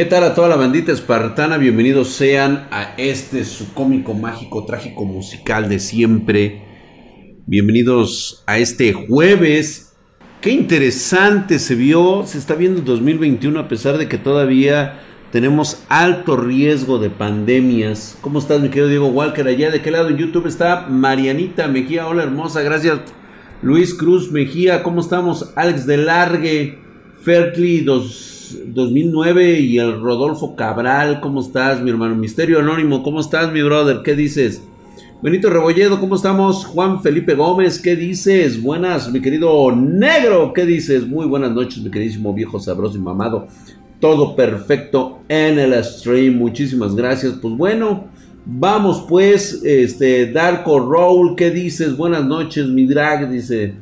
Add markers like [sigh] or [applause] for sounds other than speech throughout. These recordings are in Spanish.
¿Qué tal a toda la bandita espartana? Bienvenidos sean a este su cómico mágico trágico musical de siempre. Bienvenidos a este jueves. Qué interesante se vio, se está viendo 2021 a pesar de que todavía tenemos alto riesgo de pandemias. ¿Cómo estás, mi querido Diego Walker? Allá de qué lado en YouTube está Marianita Mejía. Hola, hermosa, gracias. Luis Cruz Mejía, ¿cómo estamos? Alex de Largue, Fertli 2009 y el Rodolfo Cabral, ¿cómo estás, mi hermano? Misterio Anónimo, ¿cómo estás, mi brother? ¿Qué dices? Benito Rebolledo, ¿cómo estamos? Juan Felipe Gómez, ¿qué dices? Buenas, mi querido negro, ¿qué dices? Muy buenas noches, mi queridísimo viejo sabroso y mamado todo perfecto en el stream. Muchísimas gracias. Pues bueno, vamos pues, este, Darko Roll, ¿qué dices? Buenas noches, mi drag, dice.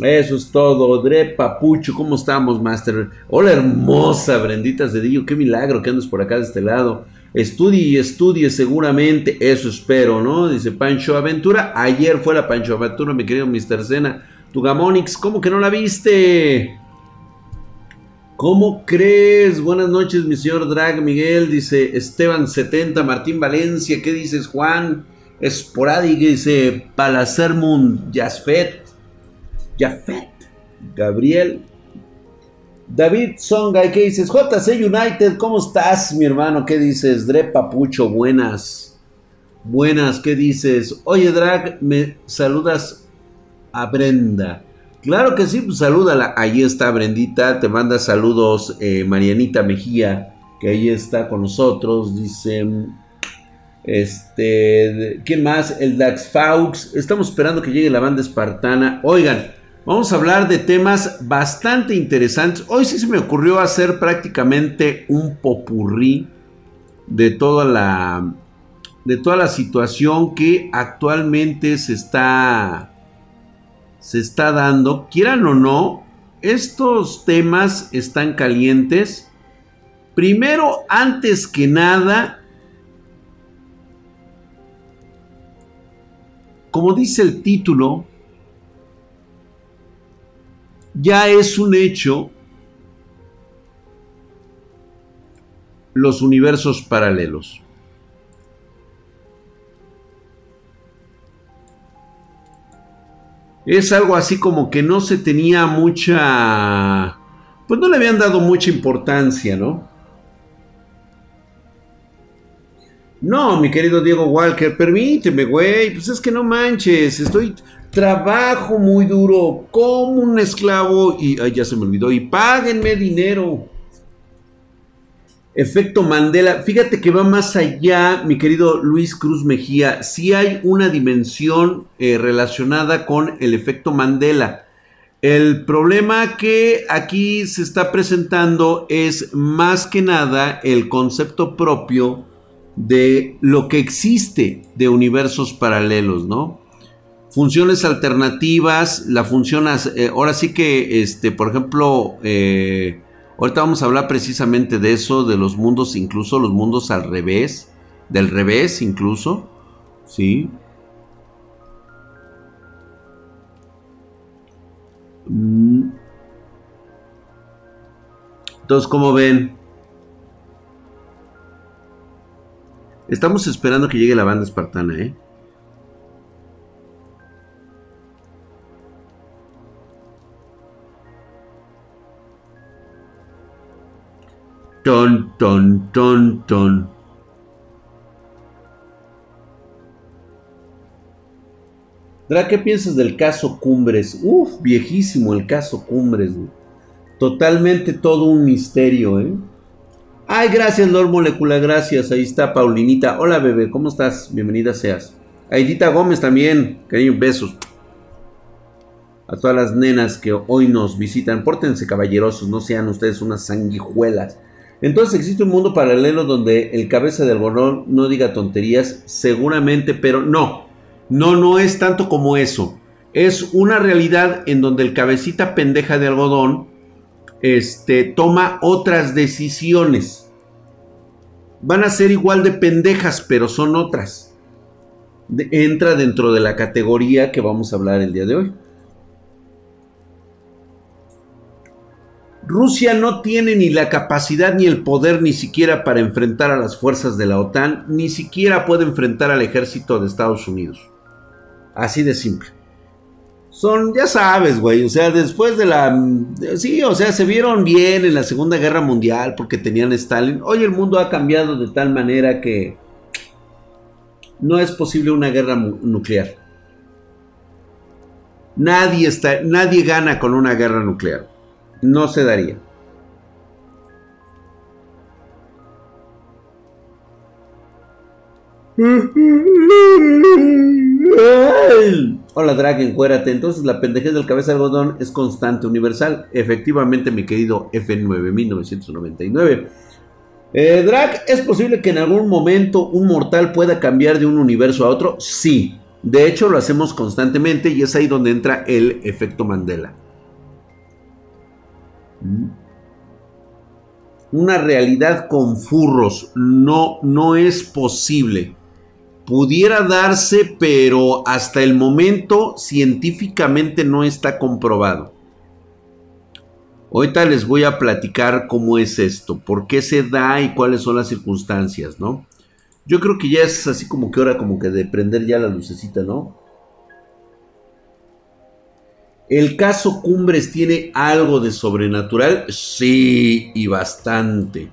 Eso es todo. Dre Papucho, ¿cómo estamos, Master? Hola, hermosa Brendita Cedillo, qué milagro que andes por acá de este lado. Estudie y estudie seguramente, eso espero, ¿no? Dice Pancho Aventura. Ayer fue la Pancho Aventura, mi querido Mr. Sena. Tu Gamonix, ¿cómo que no la viste? ¿Cómo crees? Buenas noches, mi señor Drag Miguel, dice Esteban 70, Martín Valencia, ¿qué dices Juan? Esporádico, dice Palacermun, Yasfet, Jafet, Gabriel, David Songa, ¿qué dices? JC United, ¿cómo estás, mi hermano? ¿Qué dices? Dre Papucho, buenas. Buenas, ¿qué dices? Oye, Drag, me saludas a Brenda. Claro que sí, pues salúdala. Ahí está Brendita, te manda saludos eh, Marianita Mejía, que ahí está con nosotros. Dice, este, ¿quién más? El Dax Faux. Estamos esperando que llegue la banda espartana. Oigan, vamos a hablar de temas bastante interesantes. Hoy sí se me ocurrió hacer prácticamente un popurrí de toda la, de toda la situación que actualmente se está se está dando, quieran o no, estos temas están calientes. Primero, antes que nada, como dice el título, ya es un hecho los universos paralelos. es algo así como que no se tenía mucha... Pues no le habían dado mucha importancia, ¿no? No, mi querido Diego Walker, permíteme, güey. Pues es que no manches, estoy... Trabajo muy duro como un esclavo y... Ya se me olvidó. Y páguenme dinero. Efecto Mandela, fíjate que va más allá, mi querido Luis Cruz Mejía, si hay una dimensión eh, relacionada con el efecto Mandela. El problema que aquí se está presentando es más que nada el concepto propio de lo que existe de universos paralelos, ¿no? Funciones alternativas, la función, eh, ahora sí que, este, por ejemplo, eh, Ahorita vamos a hablar precisamente de eso, de los mundos, incluso los mundos al revés, del revés incluso, ¿sí? Entonces, ¿cómo ven? Estamos esperando que llegue la banda espartana, ¿eh? Ton, ton, ton, ton. ¿qué piensas del caso Cumbres? Uf, viejísimo el caso Cumbres. Totalmente todo un misterio, ¿eh? Ay, gracias, Lord Molecula, gracias. Ahí está Paulinita. Hola, bebé, ¿cómo estás? Bienvenida seas. Aidita Gómez también, cariño, besos. A todas las nenas que hoy nos visitan, pórtense caballerosos, no sean ustedes unas sanguijuelas. Entonces existe un mundo paralelo donde el cabeza de algodón no diga tonterías, seguramente, pero no, no, no es tanto como eso. Es una realidad en donde el cabecita pendeja de algodón este, toma otras decisiones. Van a ser igual de pendejas, pero son otras. entra dentro de la categoría que vamos a hablar el día de hoy. Rusia no tiene ni la capacidad ni el poder ni siquiera para enfrentar a las fuerzas de la OTAN, ni siquiera puede enfrentar al ejército de Estados Unidos. Así de simple. Son, ya sabes, güey, o sea, después de la... Sí, o sea, se vieron bien en la Segunda Guerra Mundial porque tenían Stalin. Hoy el mundo ha cambiado de tal manera que no es posible una guerra nuclear. Nadie, está, nadie gana con una guerra nuclear. No se daría. Hola Drag, encuérate. Entonces la pendejez del cabeza de algodón es constante, universal. Efectivamente, mi querido F9999. Eh, Drag, ¿es posible que en algún momento un mortal pueda cambiar de un universo a otro? Sí. De hecho, lo hacemos constantemente y es ahí donde entra el efecto Mandela. Mm. Una realidad con furros no, no es posible pudiera darse, pero hasta el momento científicamente no está comprobado. Ahorita les voy a platicar cómo es esto, por qué se da y cuáles son las circunstancias, ¿no? Yo creo que ya es así como que hora como que de prender ya la lucecita, ¿no? ¿El caso Cumbres tiene algo de sobrenatural? Sí, y bastante.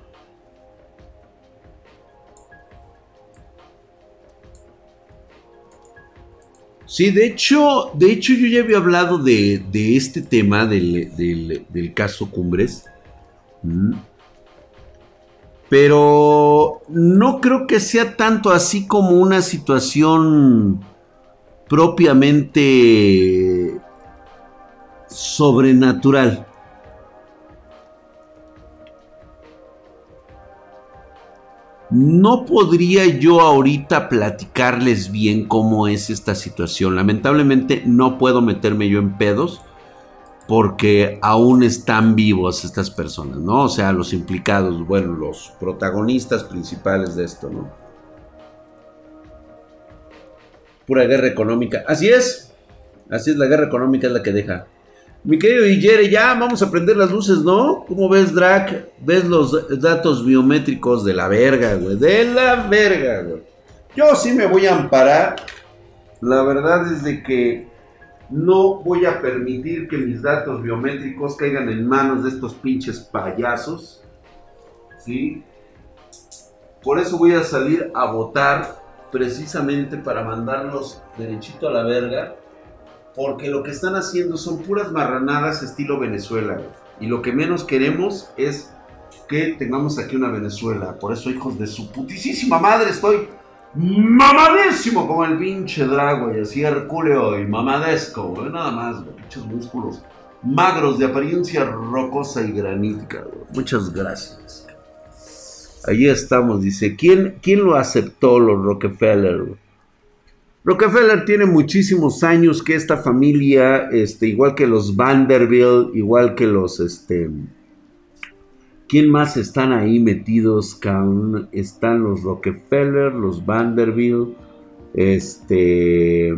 Sí, de hecho, de hecho yo ya había hablado de, este tema del, caso Cumbres. Mm. Pero no creo que sea tanto así como una situación propiamente sobrenatural. No podría yo ahorita platicarles bien cómo es esta situación. Lamentablemente no puedo meterme yo en pedos porque aún están vivos estas personas, ¿no? O sea, los implicados, bueno, los protagonistas principales de esto, ¿no? Pura guerra económica. Así es. Así es, la guerra económica es la que deja mi querido Ijere, ya vamos a prender las luces, ¿no? ¿Cómo ves, Drac? ¿Ves los datos biométricos de la verga, güey? De la verga, güey. Yo sí me voy a amparar. La verdad es de que no voy a permitir que mis datos biométricos caigan en manos de estos pinches payasos. ¿Sí? Por eso voy a salir a votar precisamente para mandarlos derechito a la verga porque lo que están haciendo son puras marranadas estilo Venezuela. Y lo que menos queremos es que tengamos aquí una Venezuela. Por eso, hijos de su putísima madre, estoy mamadísimo como el pinche Drago y así Herculeo y mamadesco, Nada más, Pinches músculos magros de apariencia rocosa y granítica, Muchas gracias. Allí estamos, dice. ¿Quién, quién lo aceptó, los Rockefeller, Rockefeller tiene muchísimos años que esta familia, este, igual que los Vanderbilt, igual que los, este, ¿quién más están ahí metidos? Están los Rockefeller, los Vanderbilt, este,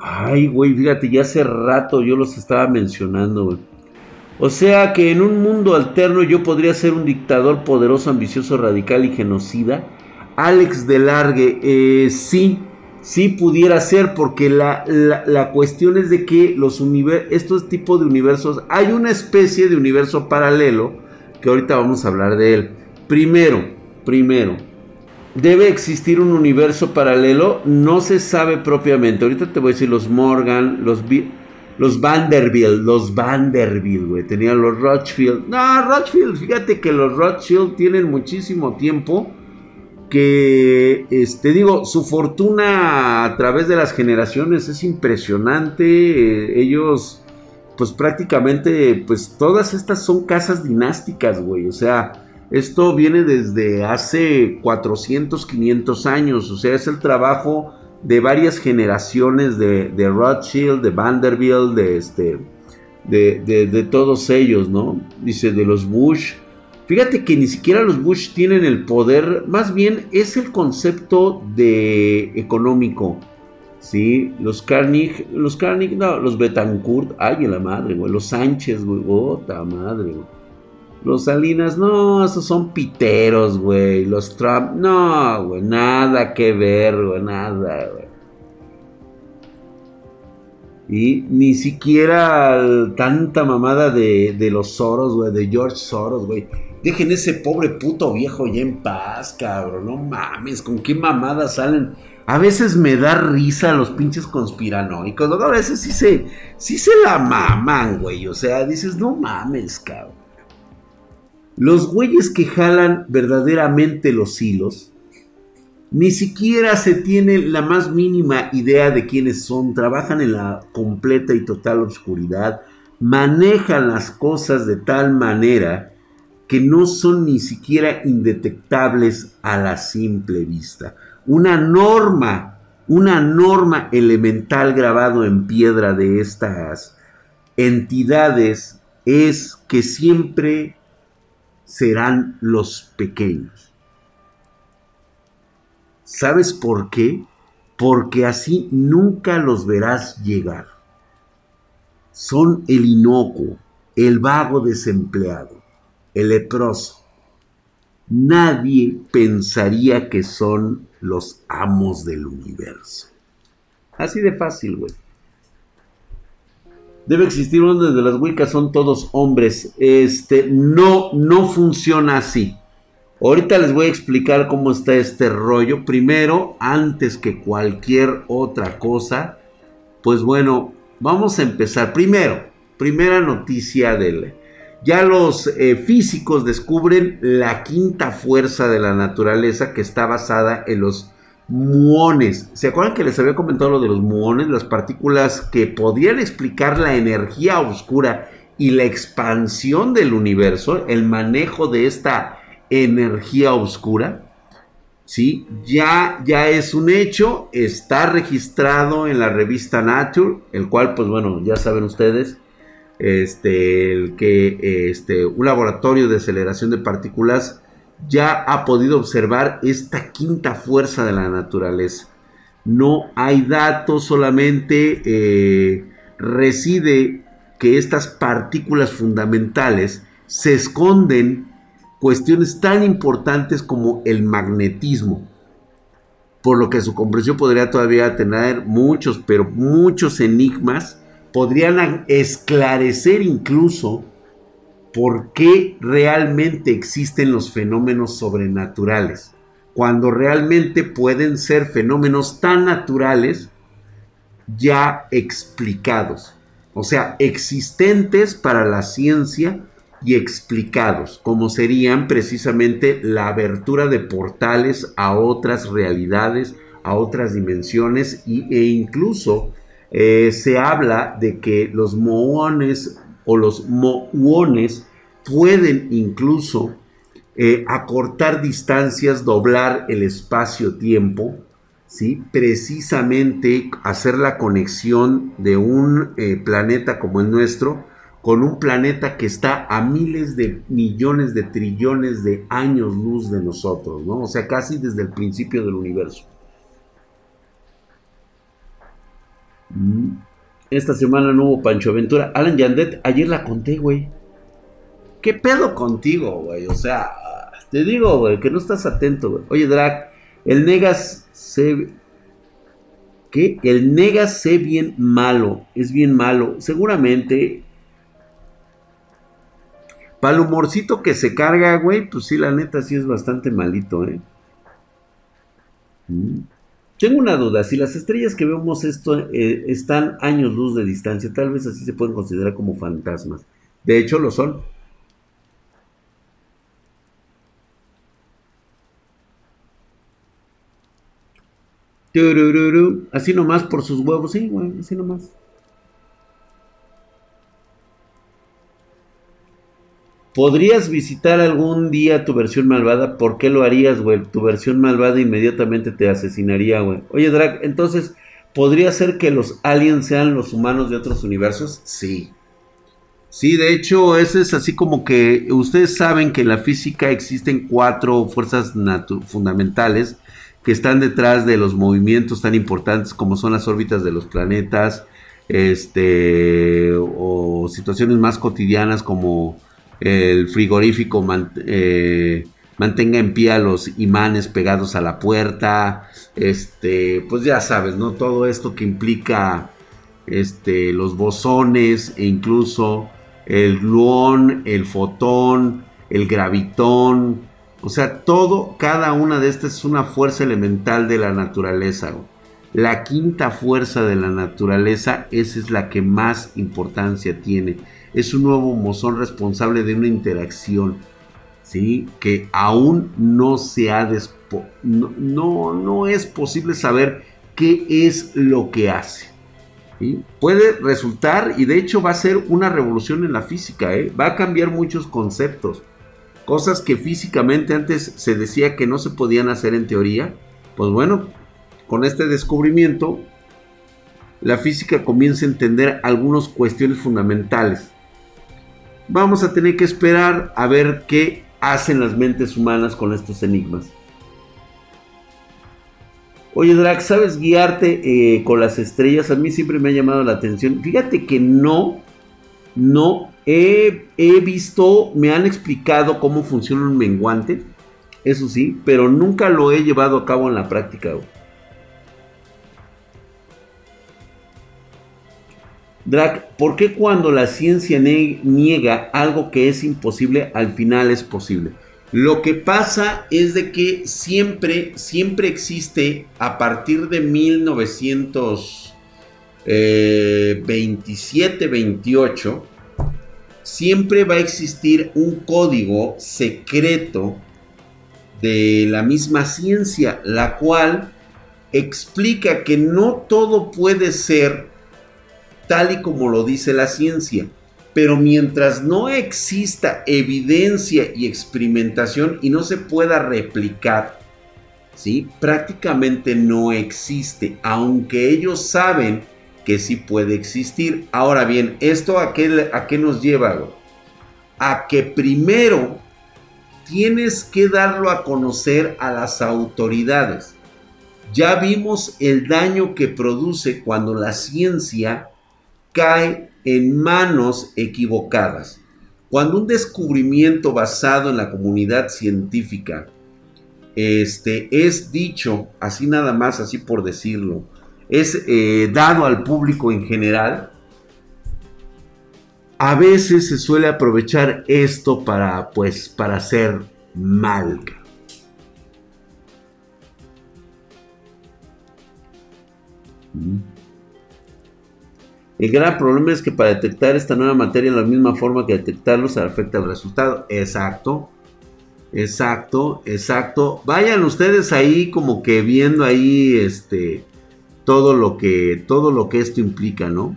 ay, güey, fíjate, ya hace rato yo los estaba mencionando, O sea que en un mundo alterno yo podría ser un dictador poderoso, ambicioso, radical y genocida Alex de Largue, eh, sí, sí pudiera ser, porque la, cuestión es de que los estos tipos de universos, hay una especie de universo paralelo, que ahorita vamos a hablar de él. Primero, primero, debe existir un universo paralelo, no se sabe propiamente. Ahorita te voy a decir los Morgan, los, los Vanderbilt, los Vanderbilt. Tenían los Rothschild. No, Rothschild, fíjate que los Rothschild tienen muchísimo tiempo que, este, digo, su fortuna a través de las generaciones es impresionante. Ellos, pues prácticamente, pues todas estas son casas dinásticas, güey. O sea, esto viene desde hace 400, 500 años. O sea, es el trabajo de varias generaciones de, de Rothschild, de Vanderbilt, de este, de, de, de todos ellos, ¿no? Dice, de los Bush Fíjate que ni siquiera los Bush tienen el poder, más bien es el concepto de económico. Sí, los Carnig, los Carnig, no, los Betancourt, ay, la madre, güey. Los Sánchez, güey, otra madre, güey. Los Salinas, no, esos son piteros, güey. Los Trump, no, güey, nada que ver, güey, nada, güey. Y ni siquiera tanta mamada de, de los Soros, güey, de George Soros, güey. Dejen ese pobre puto viejo ya en paz, cabrón. No mames, con qué mamada salen. A veces me da risa los pinches conspiranoicos. A veces sí se, sí se la maman, güey. O sea, dices, no mames, cabrón. Los güeyes que jalan verdaderamente los hilos, ni siquiera se tiene la más mínima idea de quiénes son, trabajan en la completa y total oscuridad, manejan las cosas de tal manera que no son ni siquiera indetectables a la simple vista. Una norma, una norma elemental grabado en piedra de estas entidades es que siempre serán los pequeños. ¿Sabes por qué? Porque así nunca los verás llegar. Son el inocuo, el vago desempleado, el leproso. Nadie pensaría que son los amos del universo. Así de fácil, güey. Debe existir uno de las Wiccas, son todos hombres. Este, no, no funciona así. Ahorita les voy a explicar cómo está este rollo. Primero, antes que cualquier otra cosa, pues bueno, vamos a empezar. Primero, primera noticia del... Ya los eh, físicos descubren la quinta fuerza de la naturaleza que está basada en los muones. ¿Se acuerdan que les había comentado lo de los muones? Las partículas que podían explicar la energía oscura y la expansión del universo, el manejo de esta energía oscura. ¿Sí? Ya, ya es un hecho, está registrado en la revista Nature, el cual, pues bueno, ya saben ustedes, este, el que este, un laboratorio de aceleración de partículas ya ha podido observar esta quinta fuerza de la naturaleza. No hay datos, solamente eh, reside que estas partículas fundamentales se esconden cuestiones tan importantes como el magnetismo, por lo que su comprensión podría todavía tener muchos, pero muchos enigmas, podrían esclarecer incluso por qué realmente existen los fenómenos sobrenaturales, cuando realmente pueden ser fenómenos tan naturales ya explicados, o sea, existentes para la ciencia y explicados, como serían precisamente la abertura de portales a otras realidades, a otras dimensiones e incluso eh, se habla de que los moones o los moones pueden incluso eh, acortar distancias, doblar el espacio-tiempo, ¿sí? precisamente hacer la conexión de un eh, planeta como el nuestro con un planeta que está a miles de millones de trillones de años luz de nosotros, ¿no? O sea, casi desde el principio del universo. Mm. Esta semana no hubo Pancho Aventura. Alan Yandet, ayer la conté, güey. ¿Qué pedo contigo, güey? O sea, te digo, güey, que no estás atento, güey. Oye, Drag, el Negas se... ¿Qué? El Negas se bien malo. Es bien malo. Seguramente... Para el humorcito que se carga, güey, pues sí, la neta sí es bastante malito, ¿eh? Mm. Tengo una duda, si las estrellas que vemos esto eh, están años luz de distancia, tal vez así se pueden considerar como fantasmas. De hecho, lo son. Así nomás por sus huevos, sí, güey, así nomás. ¿Podrías visitar algún día tu versión malvada? ¿Por qué lo harías, güey? Tu versión malvada inmediatamente te asesinaría, güey. Oye, Drag, entonces, ¿podría ser que los aliens sean los humanos de otros universos? Sí. Sí, de hecho, eso es así como que ustedes saben que en la física existen cuatro fuerzas fundamentales que están detrás de los movimientos tan importantes como son las órbitas de los planetas, este, o situaciones más cotidianas como el frigorífico eh, mantenga en pie a los imanes pegados a la puerta, este, pues ya sabes, ¿no? Todo esto que implica este, los bosones e incluso el gluón, el fotón, el gravitón, o sea, todo, cada una de estas es una fuerza elemental de la naturaleza. La quinta fuerza de la naturaleza, esa es la que más importancia tiene. Es un nuevo mozón responsable de una interacción, ¿sí? Que aún no se ha no, no, es posible saber qué es lo que hace. Puede resultar, y de hecho va a ser una revolución en la física, ¿eh? va a cambiar muchos conceptos. Cosas que físicamente antes se decía que no se podían hacer en teoría. Pues bueno, con este descubrimiento, la física comienza a entender algunas cuestiones fundamentales. Vamos a tener que esperar a ver qué hacen las mentes humanas con estos enigmas. Oye, Drax, ¿sabes guiarte eh, con las estrellas? A mí siempre me ha llamado la atención. Fíjate que no, no he, he visto, me han explicado cómo funciona un menguante, eso sí, pero nunca lo he llevado a cabo en la práctica. Drac, ¿por qué cuando la ciencia niega algo que es imposible, al final es posible? Lo que pasa es de que siempre, siempre existe a partir de 1927, 28, eh, siempre va a existir un código secreto de la misma ciencia, la cual explica que no todo puede ser tal y como lo dice la ciencia. Pero mientras no exista evidencia y experimentación y no se pueda replicar, ¿sí? prácticamente no existe, aunque ellos saben que sí puede existir. Ahora bien, ¿esto a qué, a qué nos lleva? A que primero tienes que darlo a conocer a las autoridades. Ya vimos el daño que produce cuando la ciencia cae en manos equivocadas. Cuando un descubrimiento basado en la comunidad científica este, es dicho, así nada más, así por decirlo, es eh, dado al público en general, a veces se suele aprovechar esto para, pues, para hacer mal. ¿Mm? El gran problema es que para detectar esta nueva materia en la misma forma que detectarlo se afecta el resultado. Exacto. Exacto, exacto. Vayan ustedes ahí como que viendo ahí este todo lo que todo lo que esto implica, ¿no?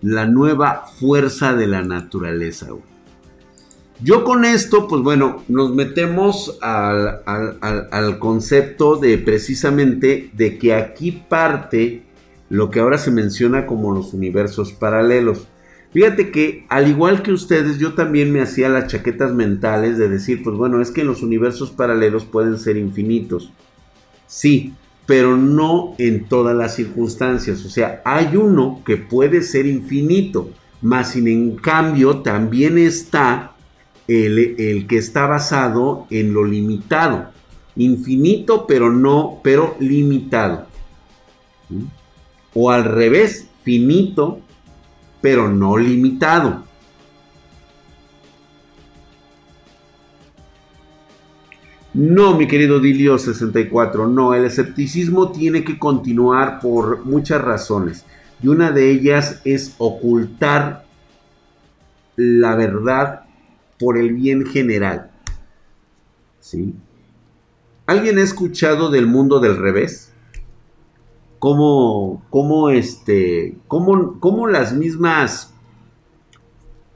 La nueva fuerza de la naturaleza. Yo con esto, pues bueno, nos metemos al, concepto de precisamente de que aquí parte lo que ahora se menciona como los universos paralelos. Fíjate que al igual que ustedes, yo también me hacía las chaquetas mentales de decir, pues bueno, es que los universos paralelos pueden ser infinitos. Sí, pero no en todas las circunstancias. O sea, hay uno que puede ser infinito, más sin en cambio también está el, que está basado en lo limitado. Infinito, pero no, pero limitado. ¿Mm? O al revés, finito, pero no limitado. No, mi querido Dilio 64, no, el escepticismo tiene que continuar por muchas razones. Y una de ellas es ocultar la verdad por el bien general. ¿Sí? ¿Alguien ha escuchado del mundo del revés? ¿Cómo, cómo, este, cómo, cómo las mismas,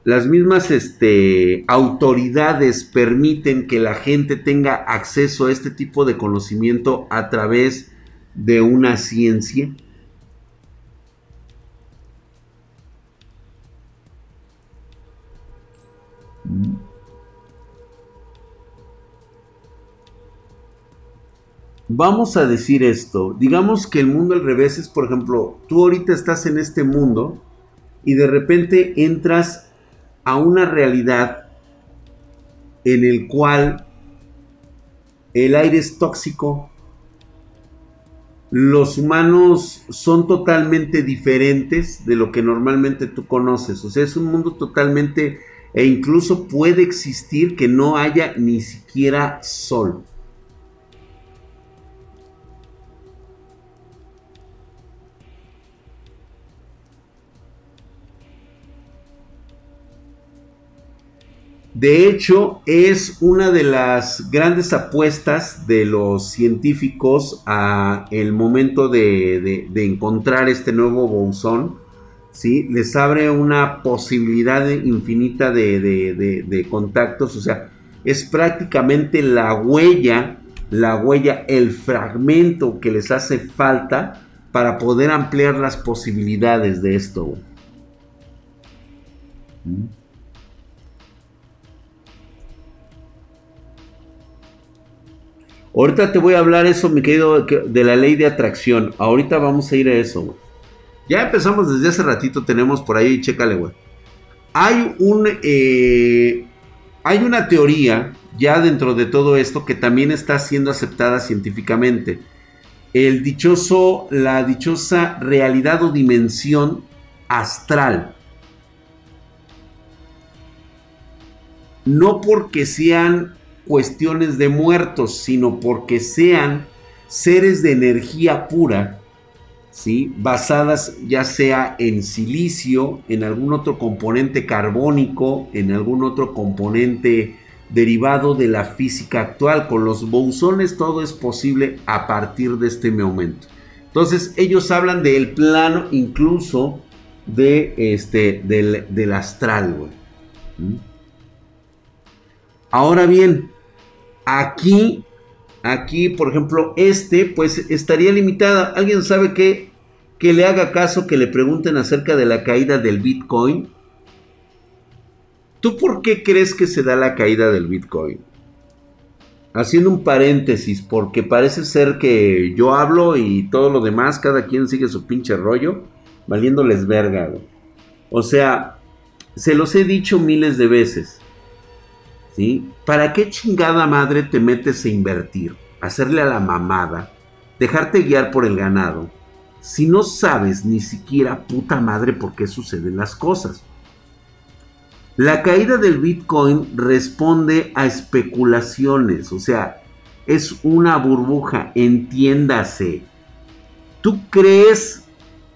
las mismas este, autoridades permiten que la gente tenga acceso a este tipo de conocimiento a través de una ciencia? Vamos a decir esto. Digamos que el mundo al revés es, por ejemplo, tú ahorita estás en este mundo y de repente entras a una realidad en el cual el aire es tóxico, los humanos son totalmente diferentes de lo que normalmente tú conoces. O sea, es un mundo totalmente e incluso puede existir que no haya ni siquiera sol. De hecho, es una de las grandes apuestas de los científicos a el momento de, encontrar este nuevo bosón. ¿Sí? Les abre una posibilidad infinita de, contactos. O sea, es prácticamente la huella, la huella, el fragmento que les hace falta para poder ampliar las posibilidades de esto. Ahorita te voy a hablar eso, mi querido, de la ley de atracción. Ahorita vamos a ir a eso. Ya empezamos desde hace ratito, tenemos por ahí, chécale, güey. Hay un, eh, hay una teoría ya dentro de todo esto que también está siendo aceptada científicamente. El dichoso, la dichosa realidad o dimensión astral. No porque sean cuestiones de muertos, sino porque sean seres de energía pura, basadas ya sea en silicio, en algún otro componente carbónico, en algún otro componente derivado de la física actual. Con los bosones todo es posible a partir de este momento. Entonces ellos hablan del plano incluso de este, del, astral. ¿Mm? Ahora bien, Aquí, aquí, por ejemplo, este, pues estaría limitada. ¿Alguien sabe qué? Que le haga caso que le pregunten acerca de la caída del Bitcoin. ¿Tú por qué crees que se da la caída del Bitcoin? Haciendo un paréntesis, porque parece ser que yo hablo y todo lo demás, cada quien sigue su pinche rollo, valiéndoles verga. O sea, se los he dicho miles de veces. ¿Para qué chingada madre te metes a invertir, hacerle a la mamada, dejarte guiar por el ganado, si no sabes ni siquiera puta madre por qué suceden las cosas? La caída del Bitcoin responde a especulaciones, o sea, es una burbuja, entiéndase. ¿Tú crees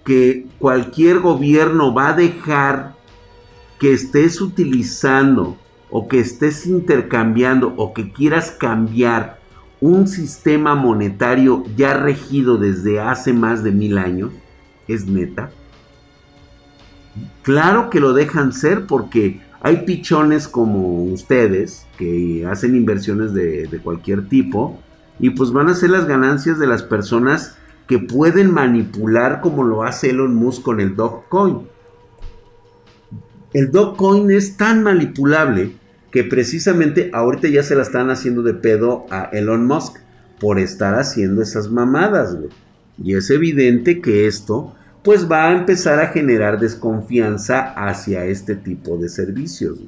que cualquier gobierno va a dejar que estés utilizando o que estés intercambiando o que quieras cambiar un sistema monetario ya regido desde hace más de mil años, es neta. Claro que lo dejan ser porque hay pichones como ustedes que hacen inversiones de, cualquier tipo y pues van a ser las ganancias de las personas que pueden manipular como lo hace Elon Musk con el Dogecoin. El Dogecoin es tan manipulable que precisamente ahorita ya se la están haciendo de pedo a Elon Musk por estar haciendo esas mamadas, güey. Y es evidente que esto pues va a empezar a generar desconfianza hacia este tipo de servicios.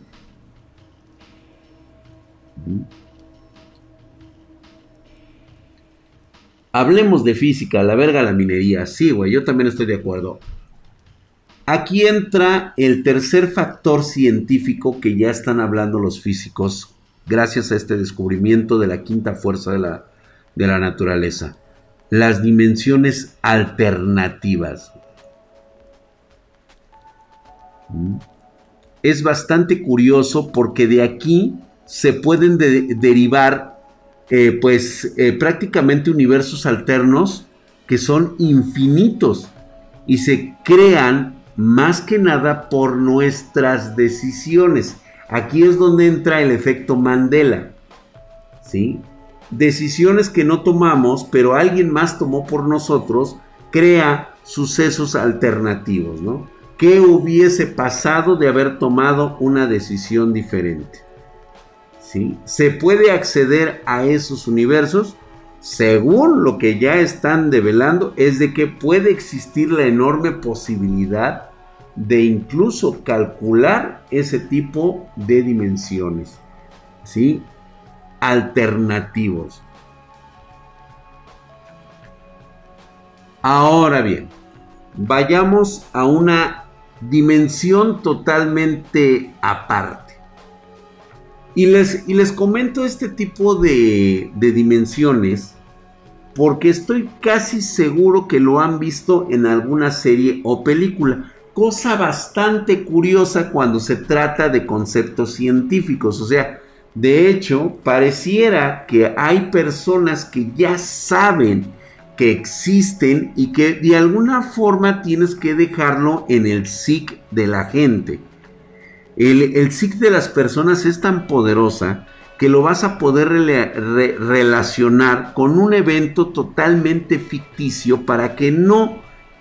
Hablemos de física, la verga la minería. Sí, güey, yo también estoy de acuerdo. Aquí entra el tercer factor científico que ya están hablando los físicos gracias a este descubrimiento de la quinta fuerza de la, de la naturaleza. Las dimensiones alternativas. ¿Mm? Es bastante curioso porque de aquí se pueden derivar eh, pues eh, prácticamente universos alternos que son infinitos y se crean más que nada por nuestras decisiones. Aquí es donde entra el efecto Mandela. ¿Sí? Decisiones que no tomamos, pero alguien más tomó por nosotros, crea sucesos alternativos, ¿no? ¿Qué hubiese pasado de haber tomado una decisión diferente? ¿Sí? ¿Se puede acceder a esos universos? Según lo que ya están develando, es de que puede existir la enorme posibilidad de incluso calcular ese tipo de dimensiones, ¿sí? Alternativos. Ahora bien, vayamos a una dimensión totalmente aparte. Y les, y les comento este tipo de, de dimensiones porque estoy casi seguro que lo han visto en alguna serie o película. Cosa bastante curiosa cuando se trata de conceptos científicos. O sea, de hecho, pareciera que hay personas que ya saben que existen y que de alguna forma tienes que dejarlo en el psic de la gente. El, el psic de las personas es tan poderosa que lo vas a poder relacionar con un evento totalmente ficticio para que no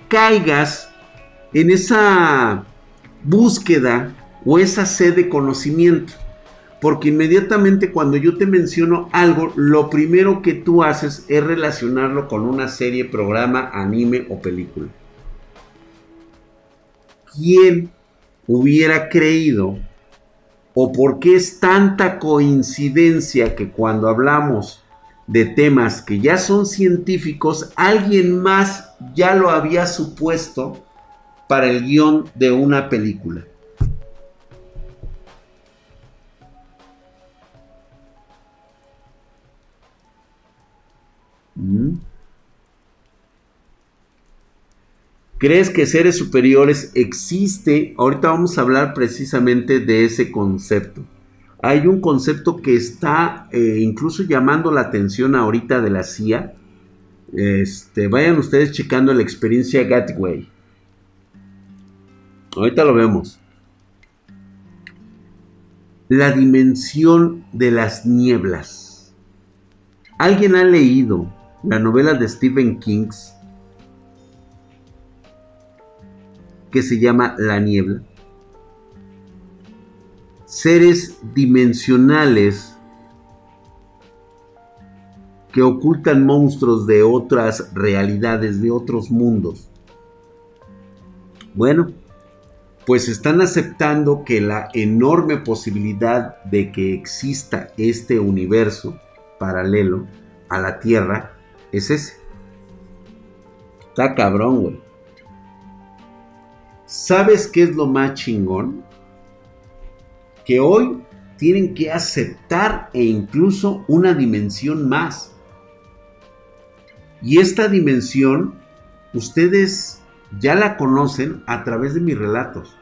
caigas en esa búsqueda o esa sed de conocimiento. Porque inmediatamente cuando yo te menciono algo, lo primero que tú haces es relacionarlo con una serie, programa, anime o película. ¿Quién hubiera creído o por qué es tanta coincidencia que cuando hablamos de temas que ya son científicos, alguien más ya lo había supuesto para el guion de una película? ¿Crees que seres superiores existe? Ahorita vamos a hablar precisamente de ese concepto. Hay un concepto que está eh, incluso llamando la atención ahorita de la CIA. Este, vayan ustedes checando la experiencia Gateway. Ahorita lo vemos. La dimensión de las nieblas. ¿Alguien ha leído la novela de Stephen King que se llama La Niebla. Seres dimensionales que ocultan monstruos de otras realidades, de otros mundos. Bueno, pues están aceptando que la enorme posibilidad de que exista este universo paralelo a la Tierra es ese. Está cabrón, güey. ¿Sabes qué es lo más chingón? Que hoy tienen que aceptar e incluso una dimensión más. Y esta dimensión, ustedes ya la conocen a través de mis relatos.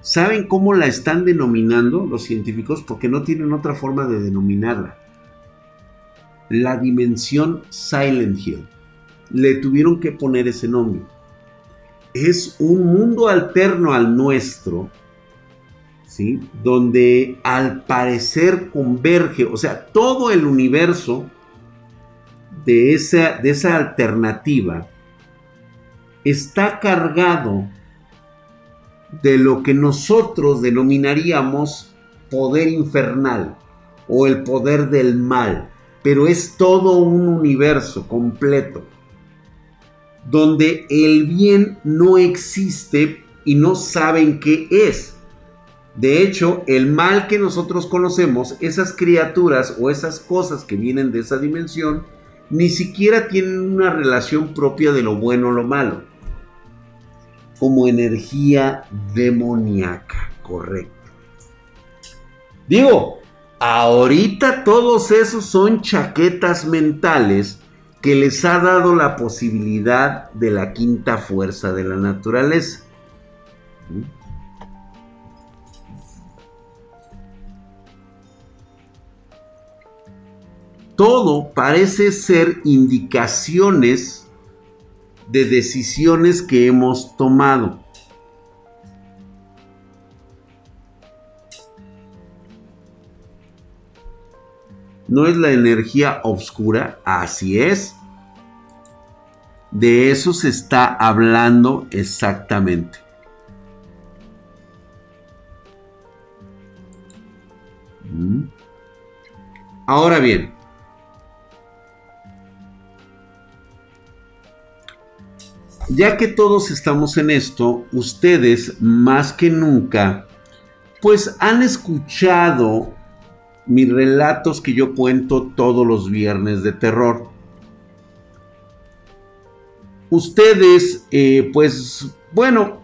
¿Saben cómo la están denominando los científicos? Porque no tienen otra forma de denominarla la dimensión Silent Hill. Le tuvieron que poner ese nombre. Es un mundo alterno al nuestro, ¿sí? Donde al parecer converge, o sea, todo el universo de esa, de esa alternativa está cargado de lo que nosotros denominaríamos poder infernal o el poder del mal pero es todo un universo completo, donde el bien no existe y no saben qué es. De hecho, el mal que nosotros conocemos, esas criaturas o esas cosas que vienen de esa dimensión, ni siquiera tienen una relación propia de lo bueno o lo malo. Como energía demoníaca, correcto. Digo, Ahorita todos esos son chaquetas mentales que les ha dado la posibilidad de la quinta fuerza de la naturaleza. Todo parece ser indicaciones de decisiones que hemos tomado. ¿No es la energía oscura? Así es. De eso se está hablando exactamente. Mm. Ahora bien, ya que todos estamos en esto, ustedes más que nunca, pues han escuchado mis relatos que yo cuento todos los viernes de terror. Ustedes, eh, pues bueno,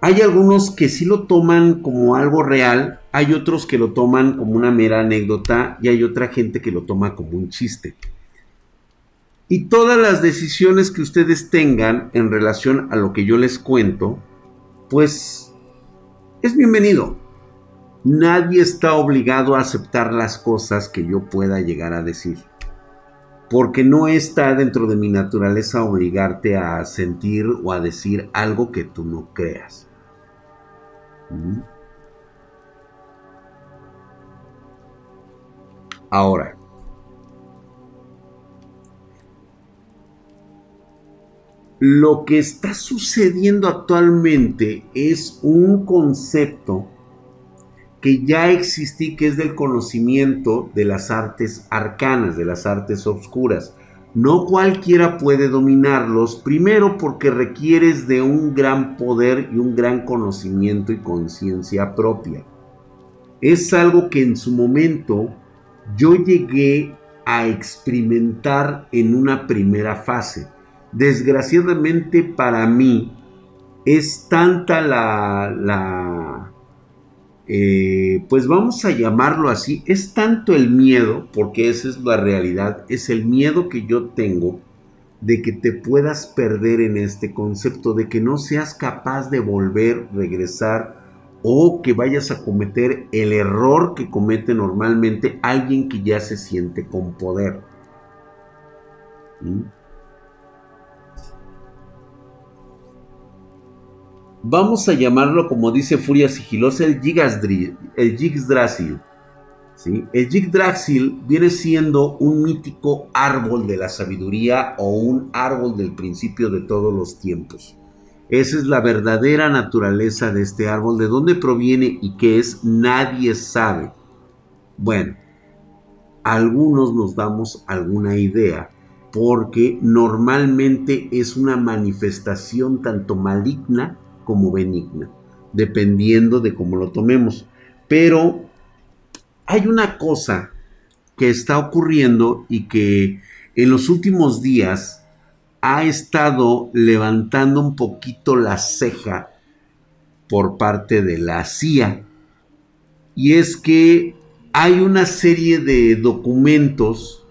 hay algunos que sí lo toman como algo real, hay otros que lo toman como una mera anécdota y hay otra gente que lo toma como un chiste. Y todas las decisiones que ustedes tengan en relación a lo que yo les cuento, pues es bienvenido. Nadie está obligado a aceptar las cosas que yo pueda llegar a decir. Porque no está dentro de mi naturaleza obligarte a sentir o a decir algo que tú no creas. ¿Mm? Ahora, lo que está sucediendo actualmente es un concepto que ya existí, que es del conocimiento de las artes arcanas, de las artes oscuras. No cualquiera puede dominarlos, primero porque requieres de un gran poder y un gran conocimiento y conciencia propia. Es algo que en su momento yo llegué a experimentar en una primera fase. Desgraciadamente para mí es tanta la, la eh, pues vamos a llamarlo así, es tanto el miedo, porque esa es la realidad, es el miedo que yo tengo de que te puedas perder en este concepto, de que no seas capaz de volver, regresar o que vayas a cometer el error que comete normalmente alguien que ya se siente con poder. ¿Mm? Vamos a llamarlo, como dice Furia Sigilosa, el Yggdrasil. El Yggdrasil. El viene siendo un mítico árbol de la sabiduría o un árbol del principio de todos los tiempos. Esa es la verdadera naturaleza de este árbol. ¿De dónde proviene y qué es? Nadie sabe. Bueno, algunos nos damos alguna idea porque normalmente es una manifestación tanto maligna como benigna, dependiendo de cómo lo tomemos. Pero hay una cosa que está ocurriendo y que en los últimos días ha estado levantando un poquito la ceja por parte de la CIA. Y es que hay una serie de documentos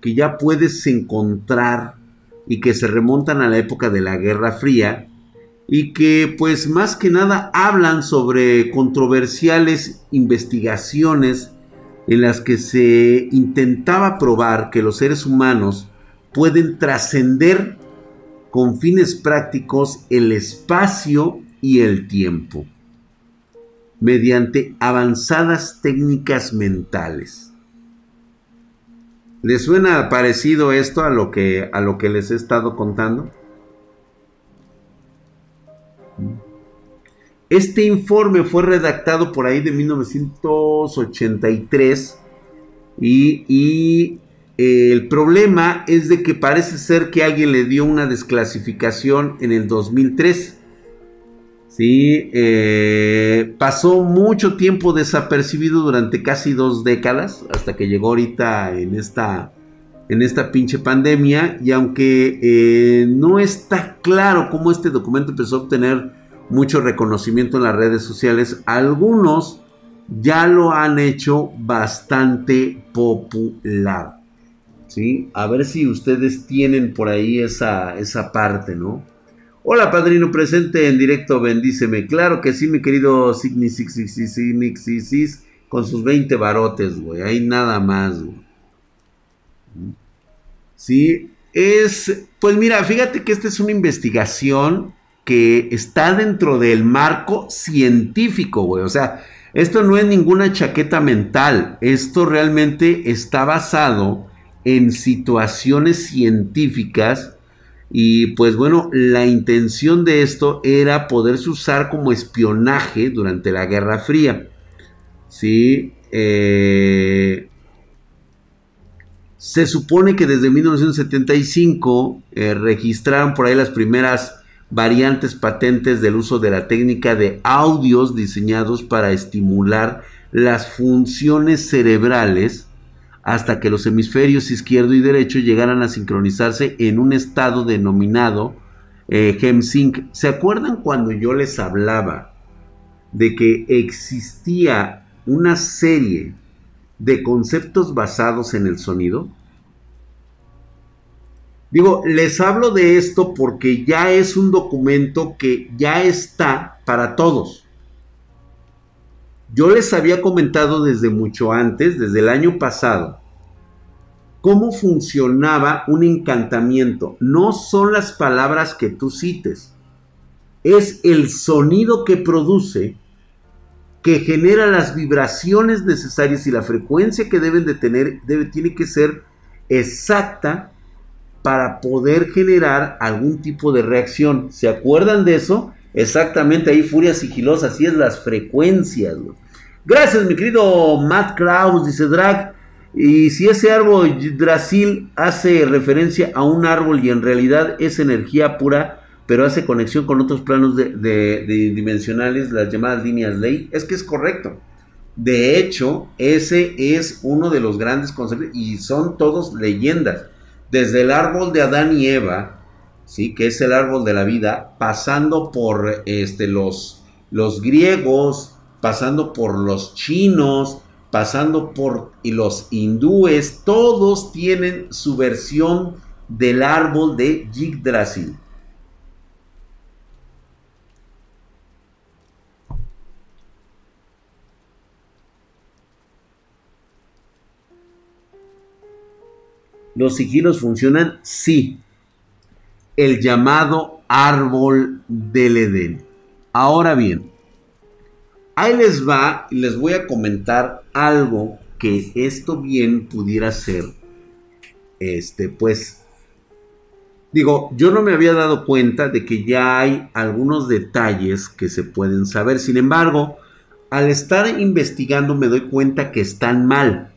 que ya puedes encontrar y que se remontan a la época de la Guerra Fría y que pues más que nada hablan sobre controversiales investigaciones en las que se intentaba probar que los seres humanos pueden trascender con fines prácticos el espacio y el tiempo mediante avanzadas técnicas mentales. ¿Les suena parecido esto a lo que a lo que les he estado contando? Este informe fue redactado por ahí de 1983 y, eh, el problema es de que parece ser que alguien le dio una desclasificación en el 2003. Sí, eh, pasó mucho tiempo desapercibido durante casi dos décadas hasta que llegó ahorita en esta, en esta pinche pandemia y aunque eh, no está claro cómo este documento empezó a obtener mucho reconocimiento en las redes sociales. Algunos ya lo han hecho bastante popular. ¿Sí? A ver si ustedes tienen por ahí esa, esa parte, ¿no? Hola, padrino presente en directo, bendíceme. Claro que sí, mi querido Signixis, con sus 20 barotes, güey. Hay nada más, güey. Sí, es. Pues mira, fíjate que esta es una investigación que está dentro del marco científico, güey. O sea, esto no es ninguna chaqueta mental. Esto realmente está basado en situaciones científicas. Y pues bueno, la intención de esto era poderse usar como espionaje durante la Guerra Fría. Sí, eh, Se supone que desde 1975 eh, registraron por ahí las primeras variantes patentes del uso de la técnica de audios diseñados para estimular las funciones cerebrales hasta que los hemisferios izquierdo y derecho llegaran a sincronizarse en un estado denominado eh, HemSync. ¿Se acuerdan cuando yo les hablaba de que existía una serie de conceptos basados en el sonido? Digo, les hablo de esto porque ya es un documento que ya está para todos. Yo les había comentado desde mucho antes, desde el año pasado, cómo funcionaba un encantamiento. No son las palabras que tú cites, es el sonido que produce que genera las vibraciones necesarias y la frecuencia que deben de tener debe, tiene que ser exacta para poder generar algún tipo de reacción. ¿Se acuerdan de eso? Exactamente ahí, furia sigilosa, así es las frecuencias. Gracias, mi querido Matt Kraus, dice Drag. Y si ese árbol Drasil hace referencia a un árbol y en realidad es energía pura, pero hace conexión con otros planos de, dimensionales, las llamadas líneas ley, es que es correcto. De hecho, ese es uno de los grandes conceptos y son todos leyendas. Desde el árbol de Adán y Eva, ¿sí? que es el árbol de la vida, pasando por este, los, los griegos, pasando por los chinos, pasando por los hindúes, todos tienen su versión del árbol de Yggdrasil. ¿Los sigilos funcionan? Sí. El llamado árbol del Edén. Ahora bien, ahí les va y les voy a comentar algo que esto bien pudiera ser. Este, pues, digo, yo no me había dado cuenta de que ya hay algunos detalles que se pueden saber. Sin embargo, al estar investigando me doy cuenta que están mal.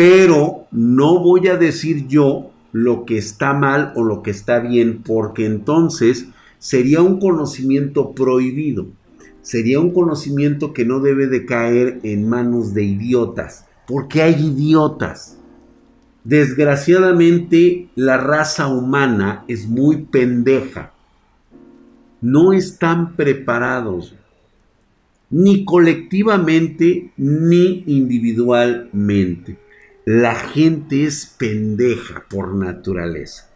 Pero no voy a decir yo lo que está mal o lo que está bien, porque entonces sería un conocimiento prohibido sería un conocimiento que no debe de caer en manos de idiotas, porque hay idiotas. Desgraciadamente la raza humana es muy pendeja. No están preparados, ni colectivamente ni individualmente. La gente es pendeja por naturaleza.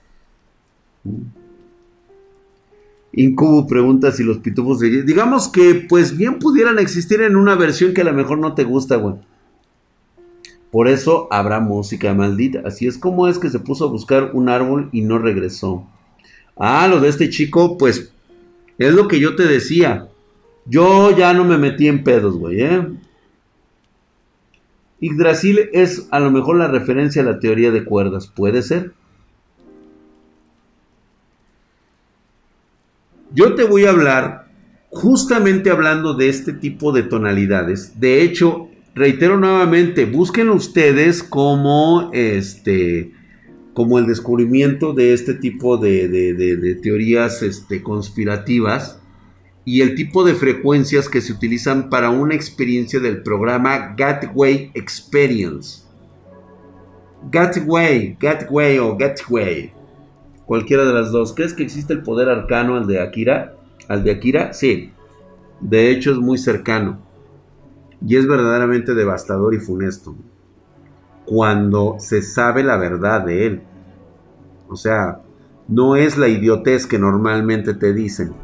Incubo pregunta si los pitufos Digamos que pues bien pudieran existir en una versión que a lo mejor no te gusta, güey. Por eso habrá música maldita. Así es como es que se puso a buscar un árbol y no regresó. Ah, lo de este chico, pues es lo que yo te decía. Yo ya no me metí en pedos, güey, ¿eh? Yggdrasil es a lo mejor la referencia a la teoría de cuerdas. ¿Puede ser? Yo te voy a hablar justamente hablando de este tipo de tonalidades. De hecho, reitero nuevamente, busquen ustedes como este como el descubrimiento de este tipo de, teorías este, conspirativas y el tipo de frecuencias que se utilizan para una experiencia del programa Gateway Experience. Gateway, Gateway o Gateway. Cualquiera de las dos. ¿Crees que existe el poder arcano al de Akira? ¿Al de Akira? Sí. De hecho es muy cercano. Y es verdaderamente devastador y funesto. Cuando se sabe la verdad de él. O sea, no es la idiotez que normalmente te dicen.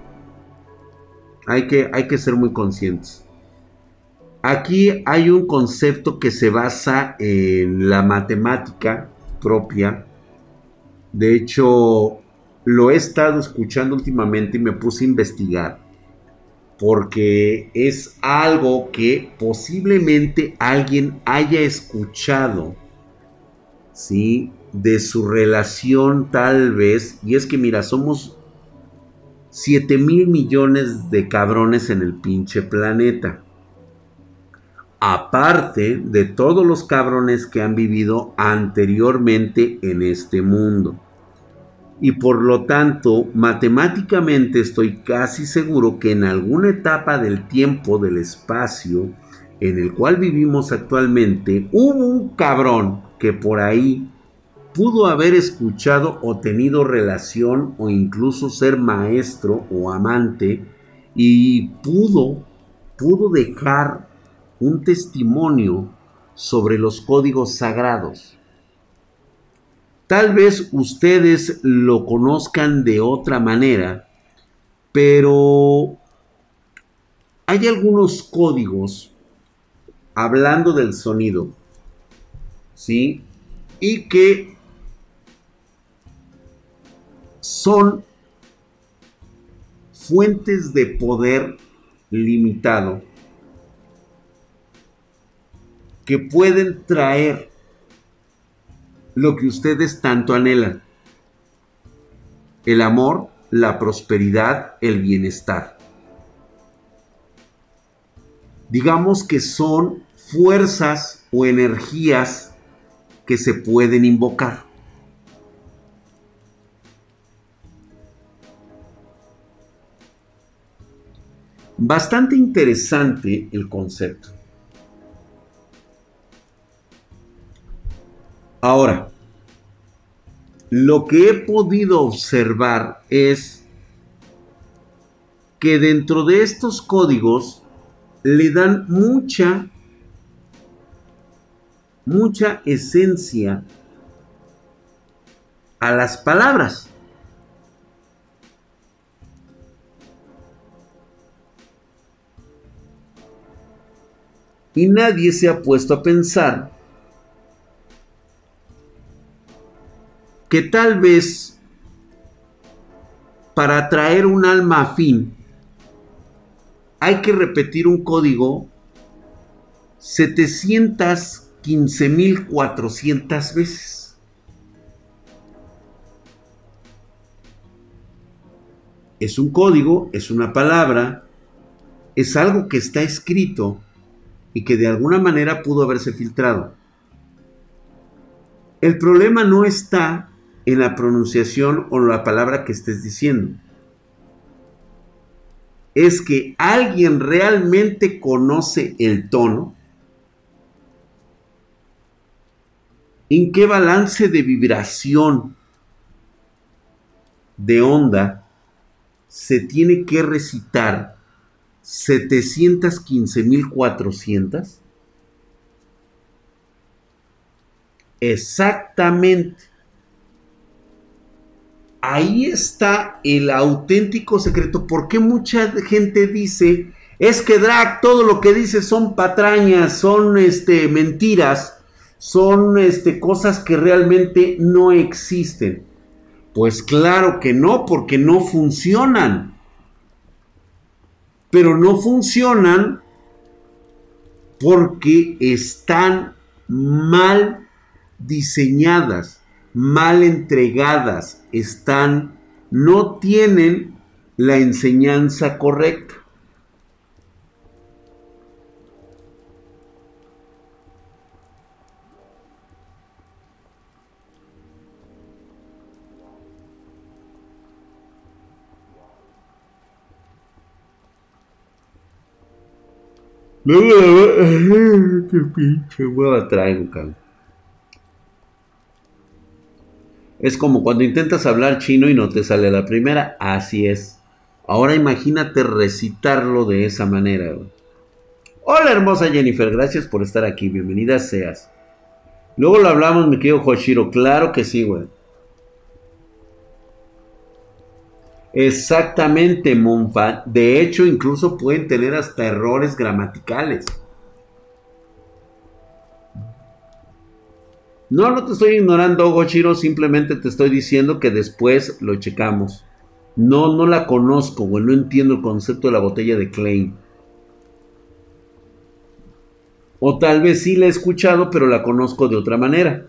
Hay que, hay que ser muy conscientes. Aquí hay un concepto que se basa en la matemática propia de hecho, lo he estado escuchando últimamente y me puse a investigar. Porque es algo que posiblemente alguien haya escuchado. ¿Sí? De su relación tal vez. Y es que mira, somos 7 mil millones de cabrones en el pinche planeta. aparte de todos los cabrones que han vivido anteriormente en este mundo. Y por lo tanto, matemáticamente estoy casi seguro que en alguna etapa del tiempo, del espacio, en el cual vivimos actualmente, hubo un cabrón que por ahí pudo haber escuchado o tenido relación o incluso ser maestro o amante y pudo, pudo dejar un testimonio sobre los códigos sagrados. Tal vez ustedes lo conozcan de otra manera, pero hay algunos códigos hablando del sonido, ¿sí? Y que son fuentes de poder limitado que pueden traer lo que ustedes tanto anhelan. El amor, la prosperidad, el bienestar. Digamos que son fuerzas o energías que se pueden invocar. Bastante interesante el concepto. Ahora, lo que he podido observar es que dentro de estos códigos le dan mucha, mucha esencia a las palabras. Y nadie se ha puesto a pensar que tal vez para atraer un alma afín hay que repetir un código 715.400 veces. Es un código, es una palabra, es algo que está escrito y que de alguna manera pudo haberse filtrado. El problema no está en la pronunciación o la palabra que estés diciendo. Es que alguien realmente conoce el tono. ¿En qué balance de vibración, de onda, se tiene que recitar 715.400? Exactamente ahí está el auténtico secreto. ¿Por qué mucha gente dice, es que Drag todo lo que dice son patrañas, son este, mentiras, son este, cosas que realmente no existen? Pues claro que no, porque no funcionan. Pero no funcionan porque están mal diseñadas mal entregadas, están, no tienen la enseñanza correcta. [laughs] Qué pinche hueva traigo, cabrón. Es como cuando intentas hablar chino y no te sale la primera. Así es. Ahora imagínate recitarlo de esa manera. Hola hermosa Jennifer, gracias por estar aquí. Bienvenida seas. Luego lo hablamos, mi querido Hoshiro. Claro que sí, güey. Exactamente, Monfa. De hecho, incluso pueden tener hasta errores gramaticales. No, no te estoy ignorando, Gochiro, simplemente te estoy diciendo que después lo checamos. No, no la conozco, güey, no entiendo el concepto de la botella de Klein. O tal vez sí la he escuchado, pero la conozco de otra manera.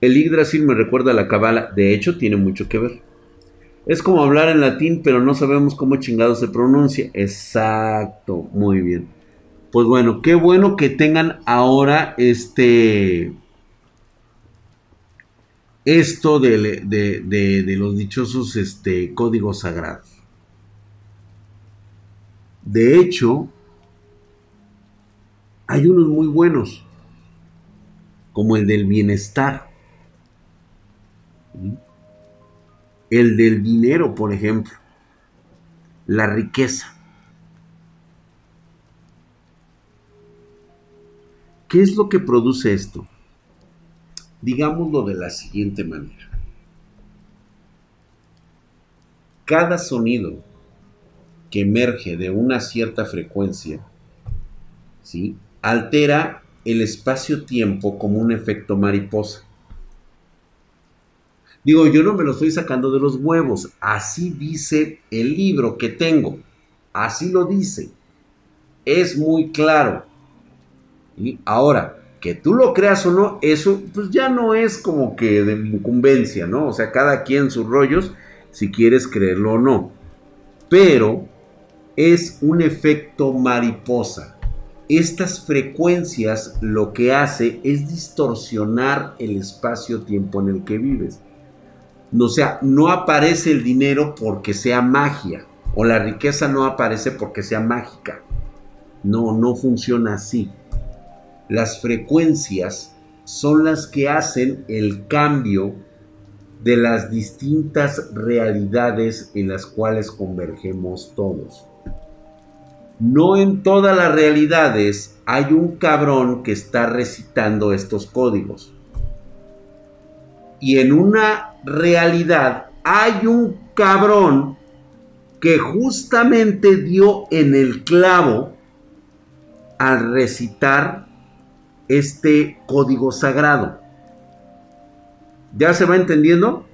El Yggdrasil me recuerda a la cabala, de hecho tiene mucho que ver. Es como hablar en latín, pero no sabemos cómo chingado se pronuncia. Exacto, muy bien. Pues bueno, qué bueno que tengan ahora este. Esto de, de los dichosos este, códigos sagrados. De hecho, hay unos muy buenos, como el del bienestar. El del dinero, por ejemplo. La riqueza. ¿Qué es lo que produce esto? Digámoslo de la siguiente manera. Cada sonido que emerge de una cierta frecuencia, ¿sí? altera el espacio-tiempo como un efecto mariposa. Digo, yo no me lo estoy sacando de los huevos. Así dice el libro que tengo. Así lo dice. Es muy claro. Y ahora, que tú lo creas o no, eso pues ya no es como que de incumbencia, ¿no? O sea, cada quien sus rollos, si quieres creerlo o no. Pero es un efecto mariposa. Estas frecuencias lo que hace es distorsionar el espacio-tiempo en el que vives. O sea, no aparece el dinero porque sea magia. O la riqueza no aparece porque sea mágica. No, no funciona así. Las frecuencias son las que hacen el cambio de las distintas realidades en las cuales convergemos todos. No en todas las realidades hay un cabrón que está recitando estos códigos. Y en una realidad hay un cabrón que justamente dio en el clavo al recitar este código sagrado. ¿Ya se va entendiendo?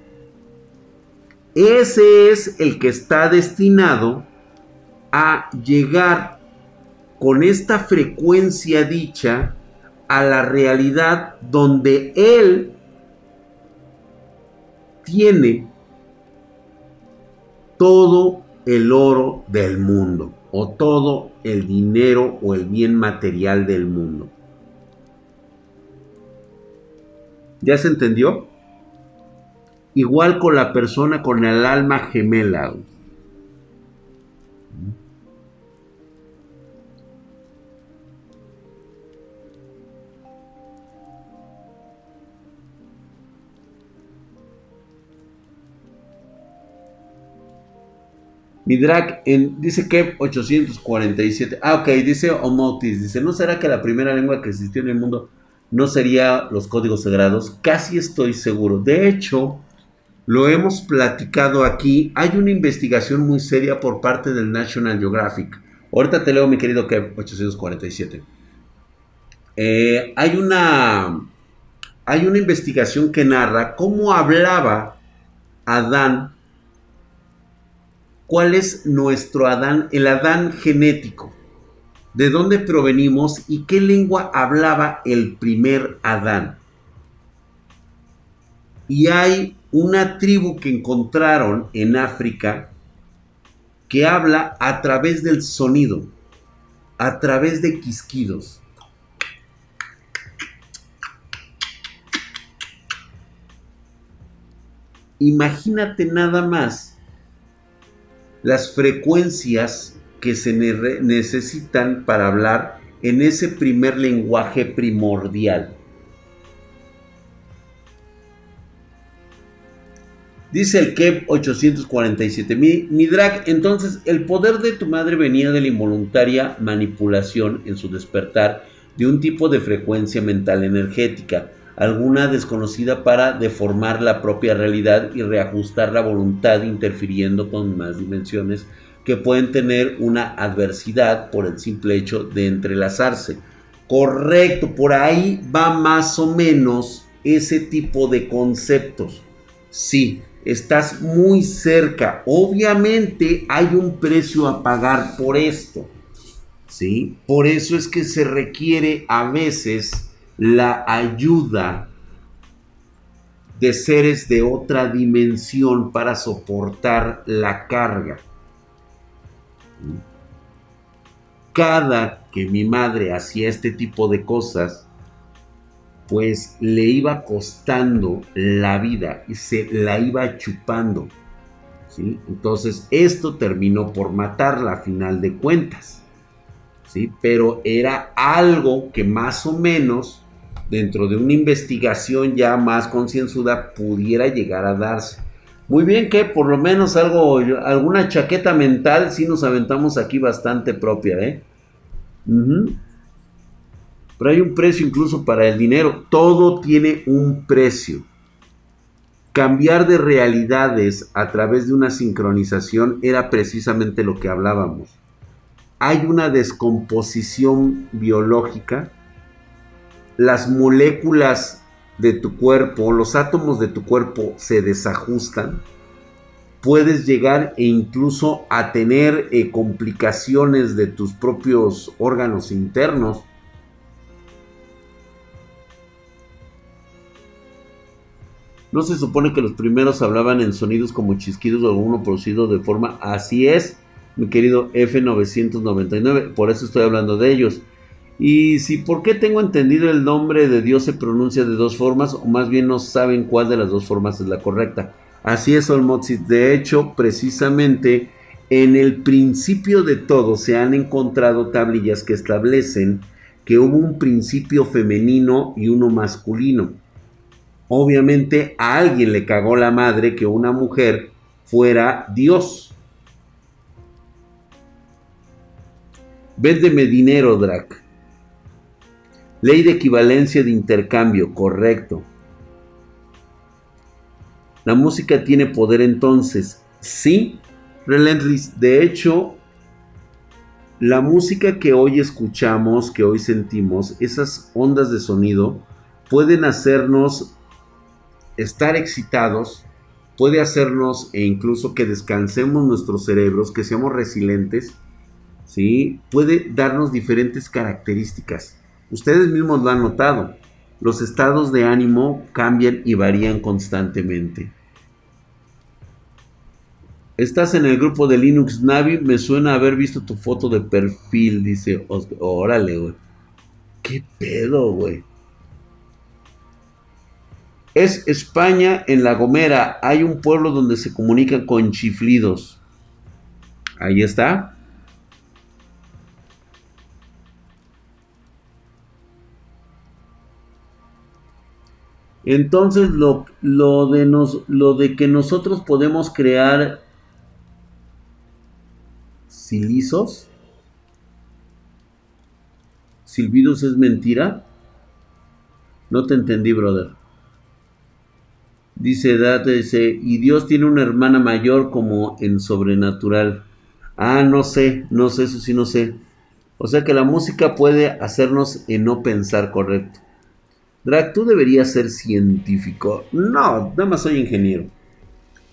Ese es el que está destinado a llegar con esta frecuencia dicha a la realidad donde él tiene todo el oro del mundo o todo el dinero o el bien material del mundo. ¿Ya se entendió? Igual con la persona con el alma gemela. Midrak en, dice que 847. Ah, ok, dice Omotis. Dice, ¿no será que la primera lengua que existió en el mundo no sería los códigos sagrados? Casi estoy seguro. De hecho, lo hemos platicado aquí. Hay una investigación muy seria por parte del National Geographic. Ahorita te leo, mi querido Kev, 847. Eh, hay una. Hay una investigación que narra cómo hablaba Adán cuál es nuestro Adán, el Adán genético, de dónde provenimos y qué lengua hablaba el primer Adán. Y hay una tribu que encontraron en África que habla a través del sonido, a través de quisquidos. Imagínate nada más las frecuencias que se necesitan para hablar en ese primer lenguaje primordial. Dice el KEP 847. Mi, mi drag, entonces el poder de tu madre venía de la involuntaria manipulación en su despertar de un tipo de frecuencia mental energética alguna desconocida para deformar la propia realidad y reajustar la voluntad interfiriendo con más dimensiones que pueden tener una adversidad por el simple hecho de entrelazarse. Correcto, por ahí va más o menos ese tipo de conceptos. Sí, estás muy cerca. Obviamente hay un precio a pagar por esto. ¿Sí? Por eso es que se requiere a veces la ayuda de seres de otra dimensión para soportar la carga. Cada que mi madre hacía este tipo de cosas, pues le iba costando la vida y se la iba chupando. ¿sí? Entonces esto terminó por matarla a final de cuentas. ¿sí? Pero era algo que más o menos dentro de una investigación ya más concienzuda pudiera llegar a darse. Muy bien que por lo menos algo, alguna chaqueta mental sí nos aventamos aquí bastante propia, ¿eh? Pero hay un precio incluso para el dinero. Todo tiene un precio. Cambiar de realidades a través de una sincronización era precisamente lo que hablábamos. Hay una descomposición biológica las moléculas de tu cuerpo, los átomos de tu cuerpo se desajustan, puedes llegar e incluso a tener eh, complicaciones de tus propios órganos internos. No se supone que los primeros hablaban en sonidos como chisquidos o alguno producido de forma así es, mi querido F999, por eso estoy hablando de ellos. Y si por qué tengo entendido el nombre de Dios se pronuncia de dos formas, o más bien no saben cuál de las dos formas es la correcta. Así es, Olmotzi. De hecho, precisamente en el principio de todo se han encontrado tablillas que establecen que hubo un principio femenino y uno masculino. Obviamente a alguien le cagó la madre que una mujer fuera Dios. Véndeme dinero, Drac. Ley de equivalencia de intercambio, correcto. La música tiene poder entonces. Sí, Relentless. De hecho, la música que hoy escuchamos, que hoy sentimos, esas ondas de sonido, pueden hacernos estar excitados, puede hacernos e incluso que descansemos nuestros cerebros, que seamos resilientes, ¿sí? Puede darnos diferentes características. Ustedes mismos lo han notado. Los estados de ánimo cambian y varían constantemente. Estás en el grupo de Linux Navi. Me suena haber visto tu foto de perfil. Dice Órale, güey. ¿Qué pedo, güey? Es España en La Gomera. Hay un pueblo donde se comunican con chiflidos. Ahí está. Entonces lo, lo, de nos, lo de que nosotros podemos crear silizos, silbidos es mentira. No te entendí, brother. Dice, dice, y Dios tiene una hermana mayor como en sobrenatural. Ah, no sé, no sé, eso sí no sé. O sea que la música puede hacernos en no pensar correcto. Drag, tú deberías ser científico. No, nada más soy ingeniero.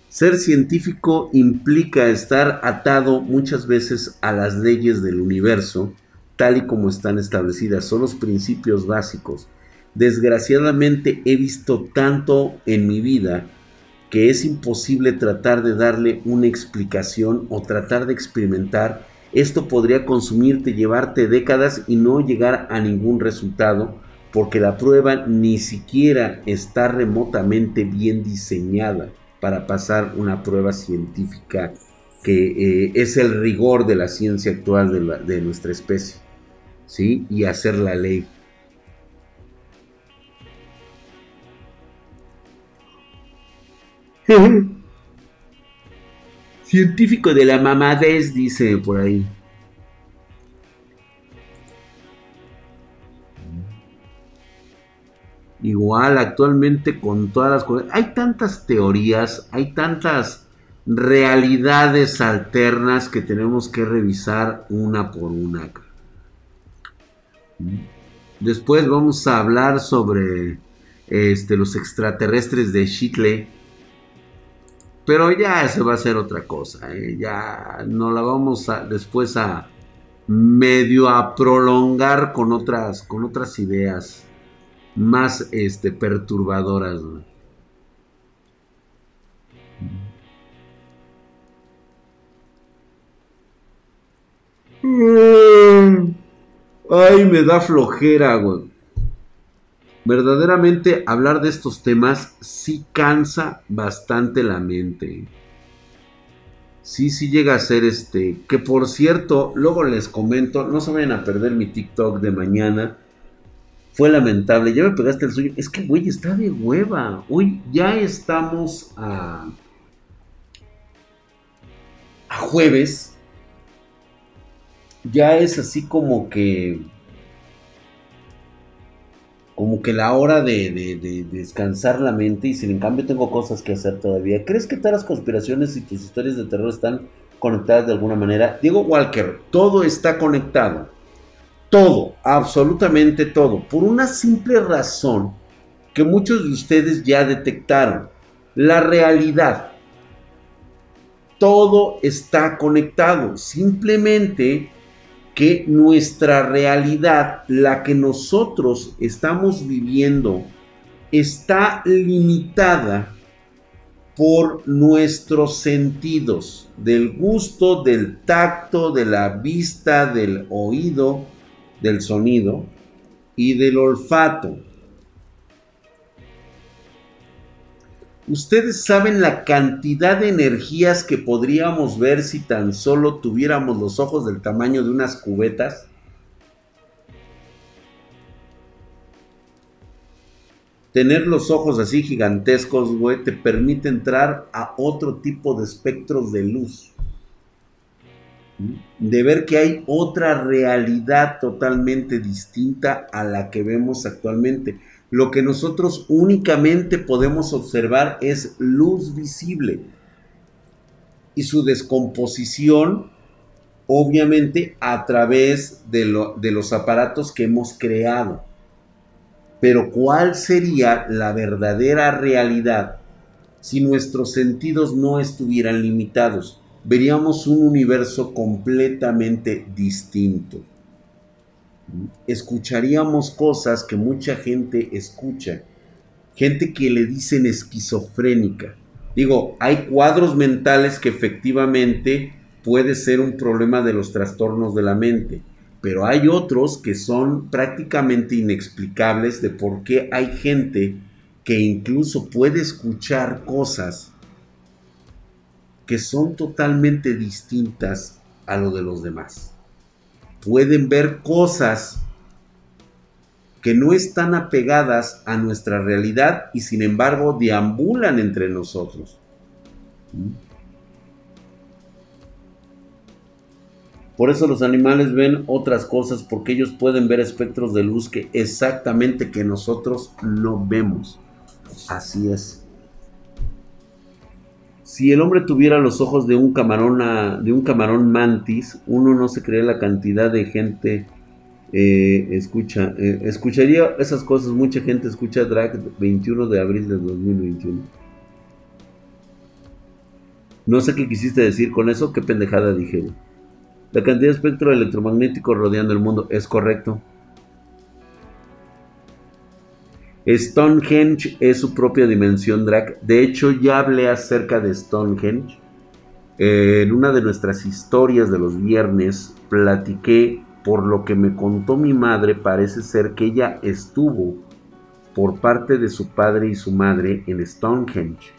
Ser científico implica estar atado muchas veces a las leyes del universo, tal y como están establecidas. Son los principios básicos. Desgraciadamente he visto tanto en mi vida que es imposible tratar de darle una explicación o tratar de experimentar. Esto podría consumirte, llevarte décadas y no llegar a ningún resultado porque la prueba ni siquiera está remotamente bien diseñada para pasar una prueba científica que eh, es el rigor de la ciencia actual de, nuestra especie, ¿sí? Y hacer la ley. [laughs] Científico de la mamadez, dice por ahí. Igual actualmente con todas las cosas, hay tantas teorías, hay tantas realidades alternas que tenemos que revisar una por una. Después vamos a hablar sobre este, los extraterrestres de Chitle. Pero ya se va a ser otra cosa. ¿eh? Ya no la vamos después a medio a prolongar con otras, con otras ideas más este, perturbadoras. Mm. Ay, me da flojera, güey. Verdaderamente hablar de estos temas sí cansa bastante la mente. Sí, sí llega a ser este. Que por cierto, luego les comento, no se vayan a perder mi TikTok de mañana. Fue lamentable, ya me pegaste el suyo. Es que, güey, está de hueva. Hoy ya estamos a. a jueves. Ya es así como que como que la hora de, descansar la mente y sin en cambio tengo cosas que hacer todavía. ¿Crees que todas las conspiraciones y tus historias de terror están conectadas de alguna manera? Diego Walker, todo está conectado. Todo, absolutamente todo. Por una simple razón que muchos de ustedes ya detectaron. La realidad. Todo está conectado. Simplemente que nuestra realidad, la que nosotros estamos viviendo, está limitada por nuestros sentidos, del gusto, del tacto, de la vista, del oído, del sonido y del olfato. ¿Ustedes saben la cantidad de energías que podríamos ver si tan solo tuviéramos los ojos del tamaño de unas cubetas? Tener los ojos así gigantescos, güey, te permite entrar a otro tipo de espectros de luz. De ver que hay otra realidad totalmente distinta a la que vemos actualmente lo que nosotros únicamente podemos observar es luz visible y su descomposición obviamente a través de, los aparatos que hemos creado. Pero ¿cuál sería la verdadera realidad si nuestros sentidos no estuvieran limitados? Veríamos un universo completamente distinto escucharíamos cosas que mucha gente escucha. Gente que le dicen esquizofrénica. Digo, hay cuadros mentales que efectivamente puede ser un problema de los trastornos de la mente, pero hay otros que son prácticamente inexplicables de por qué hay gente que incluso puede escuchar cosas que son totalmente distintas a lo de los demás pueden ver cosas que no están apegadas a nuestra realidad y sin embargo deambulan entre nosotros. Por eso los animales ven otras cosas porque ellos pueden ver espectros de luz que exactamente que nosotros no vemos. Así es. Si el hombre tuviera los ojos de un camarón, de un camarón mantis, uno no se cree la cantidad de gente eh, escucha. Eh, escucharía esas cosas, mucha gente escucha Drag 21 de abril de 2021. No sé qué quisiste decir con eso, qué pendejada dije. La cantidad de espectro electromagnético rodeando el mundo es correcto. Stonehenge es su propia dimensión drag. De hecho, ya hablé acerca de Stonehenge. en una de nuestras historias de los viernes platiqué por lo que me contó mi madre, parece ser que ella estuvo por parte de su padre y su madre en Stonehenge.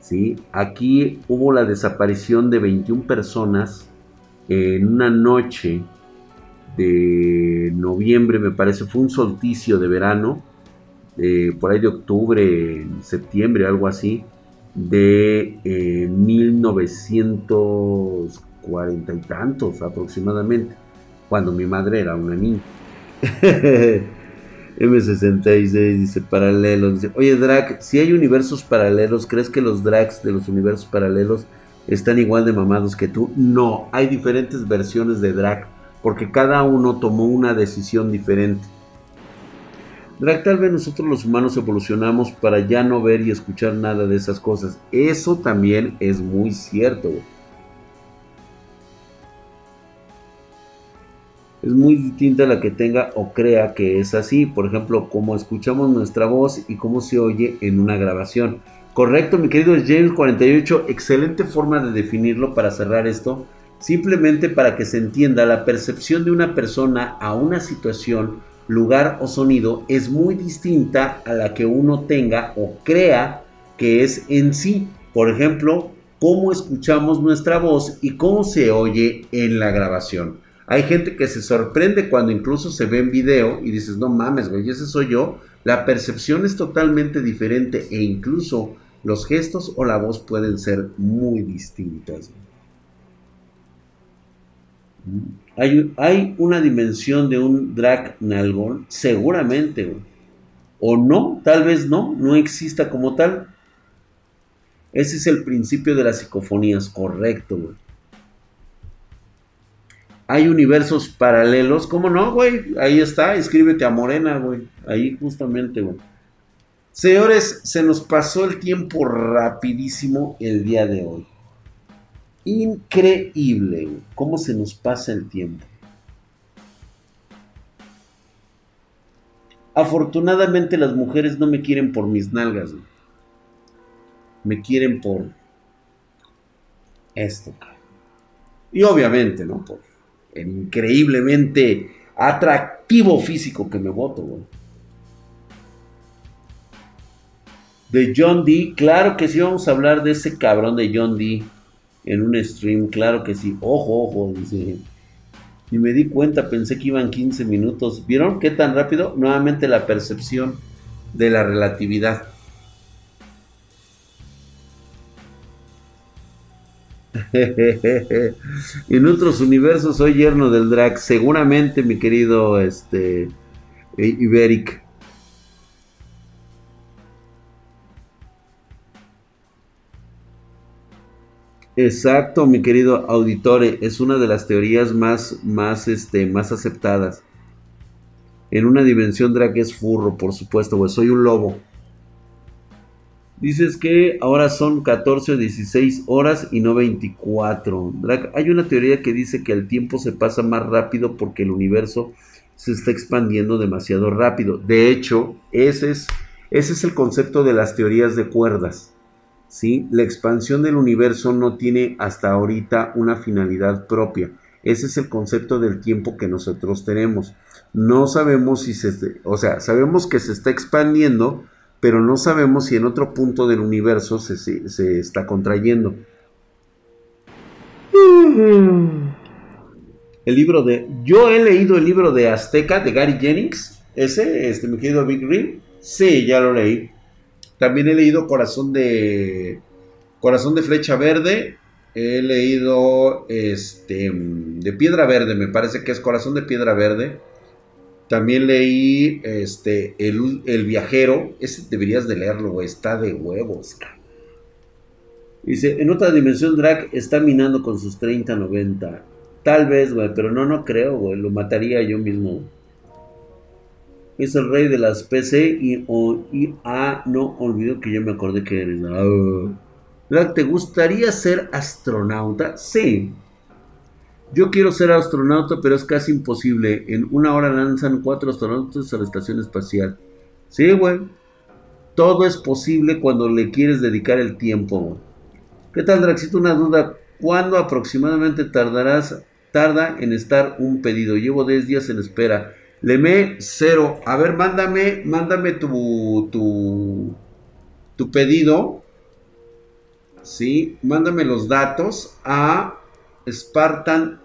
¿Sí? Aquí hubo la desaparición de 21 personas en una noche de noviembre, me parece, fue un solsticio de verano por ahí de octubre, septiembre, algo así, de 1940 eh, y tantos aproximadamente, cuando mi madre era una niña. [laughs] M66 dice paralelos. Dice, Oye, Drag, si hay universos paralelos, ¿crees que los drags de los universos paralelos están igual de mamados que tú? No, hay diferentes versiones de drag, porque cada uno tomó una decisión diferente. Tal vez nosotros los humanos evolucionamos para ya no ver y escuchar nada de esas cosas. Eso también es muy cierto. Es muy distinta la que tenga o crea que es así. Por ejemplo, cómo escuchamos nuestra voz y cómo se oye en una grabación. Correcto, mi querido James 48. Excelente forma de definirlo para cerrar esto. Simplemente para que se entienda, la percepción de una persona a una situación, lugar o sonido es muy distinta a la que uno tenga o crea que es en sí. Por ejemplo, cómo escuchamos nuestra voz y cómo se oye en la grabación. Hay gente que se sorprende cuando incluso se ve en video y dices, no mames, güey, ese soy yo. La percepción es totalmente diferente e incluso los gestos o la voz pueden ser muy distintas. Hay, una dimensión de un drag nalgón, seguramente, o no, tal vez no, no exista como tal. Ese es el principio de las psicofonías, correcto, güey. Hay universos paralelos, ¿cómo no, güey? Ahí está, escríbete a Morena, güey. Ahí justamente, güey. Señores, se nos pasó el tiempo rapidísimo el día de hoy. Increíble, cómo se nos pasa el tiempo. Afortunadamente las mujeres no me quieren por mis nalgas. Me quieren por esto, Y obviamente, ¿no? Por increíblemente atractivo físico que me voto, güey. De John D, claro que sí vamos a hablar de ese cabrón de John D en un stream, claro que sí. Ojo, ojo. Y me di cuenta, pensé que iban 15 minutos. ¿Vieron qué tan rápido? Nuevamente la percepción de la relatividad. [laughs] en otros universos soy yerno del drag. Seguramente, mi querido este, Iberic. Exacto, mi querido auditore. Es una de las teorías más, más, este, más aceptadas. En una dimensión drag es furro, por supuesto, pues soy un lobo. Dices que ahora son 14 o 16 horas y no 24. hay una teoría que dice que el tiempo se pasa más rápido porque el universo se está expandiendo demasiado rápido. De hecho, ese es, ese es el concepto de las teorías de cuerdas. ¿Sí? La expansión del universo no tiene hasta ahorita una finalidad propia. Ese es el concepto del tiempo que nosotros tenemos. No sabemos si se, o sea, sabemos que se está expandiendo, pero no sabemos si en otro punto del universo se, está contrayendo. El libro de. Yo he leído el libro de Azteca de Gary Jennings. Ese, este, mi querido Big Green. Sí, ya lo leí. También he leído Corazón de. Corazón de Flecha Verde. He leído este. De Piedra Verde, me parece que es Corazón de Piedra Verde. También leí este, el, Viajero. Ese deberías de leerlo, güey. Está de huevos. Dice, en otra dimensión Drac está minando con sus 30, 90. Tal vez, güey, pero no, no creo, güey. Lo mataría yo mismo. Es el rey de las PC y, y ah, no olvido que yo me acordé que eres. Ah. ¿te gustaría ser astronauta? Sí. Yo quiero ser astronauta, pero es casi imposible. En una hora lanzan cuatro astronautas a la estación espacial. Sí, güey. Todo es posible cuando le quieres dedicar el tiempo. ¿Qué tal, Draxito? Una duda. ¿Cuándo aproximadamente tardarás, tarda en estar un pedido? Llevo 10 días en espera. Leme cero. A ver, mándame, mándame tu, tu, tu pedido. Sí, mándame los datos a Spartan,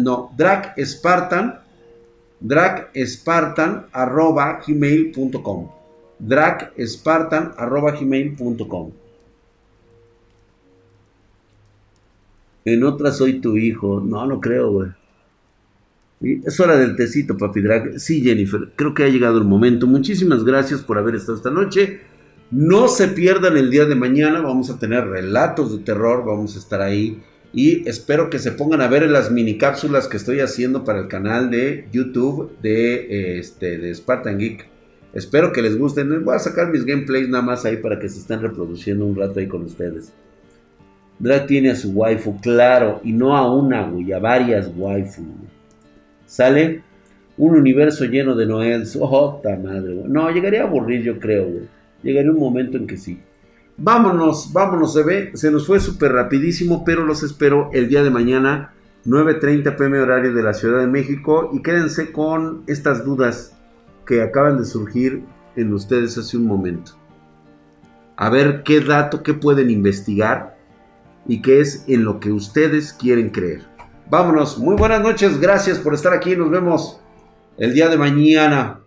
no, Drag Spartan, Drag Spartan arroba gmail.com. Drag Spartan arroba gmail.com. En otra soy tu hijo. No, no creo, güey. Es hora del tecito, papi drag. Sí, Jennifer, creo que ha llegado el momento. Muchísimas gracias por haber estado esta noche. No se pierdan el día de mañana. Vamos a tener relatos de terror. Vamos a estar ahí y espero que se pongan a ver las mini cápsulas que estoy haciendo para el canal de YouTube de, este, de Spartan Geek. Espero que les gusten. Voy a sacar mis gameplays nada más ahí para que se estén reproduciendo un rato ahí con ustedes. Drag tiene a su waifu, claro, y no a una, güey, a varias waifu. ¿Sale? Un universo lleno de Noels. Oh, madre, güey. No, llegaría a aburrir, yo creo, güey. Llegaría un momento en que sí. vámonos, vámonos, se ve, se nos fue súper rapidísimo, pero los espero el día de mañana, 9.30 pm horario de la Ciudad de México, y quédense con estas dudas que acaban de surgir en ustedes hace un momento. A ver qué dato, qué pueden investigar y qué es en lo que ustedes quieren creer. Vámonos, muy buenas noches, gracias por estar aquí, nos vemos el día de mañana.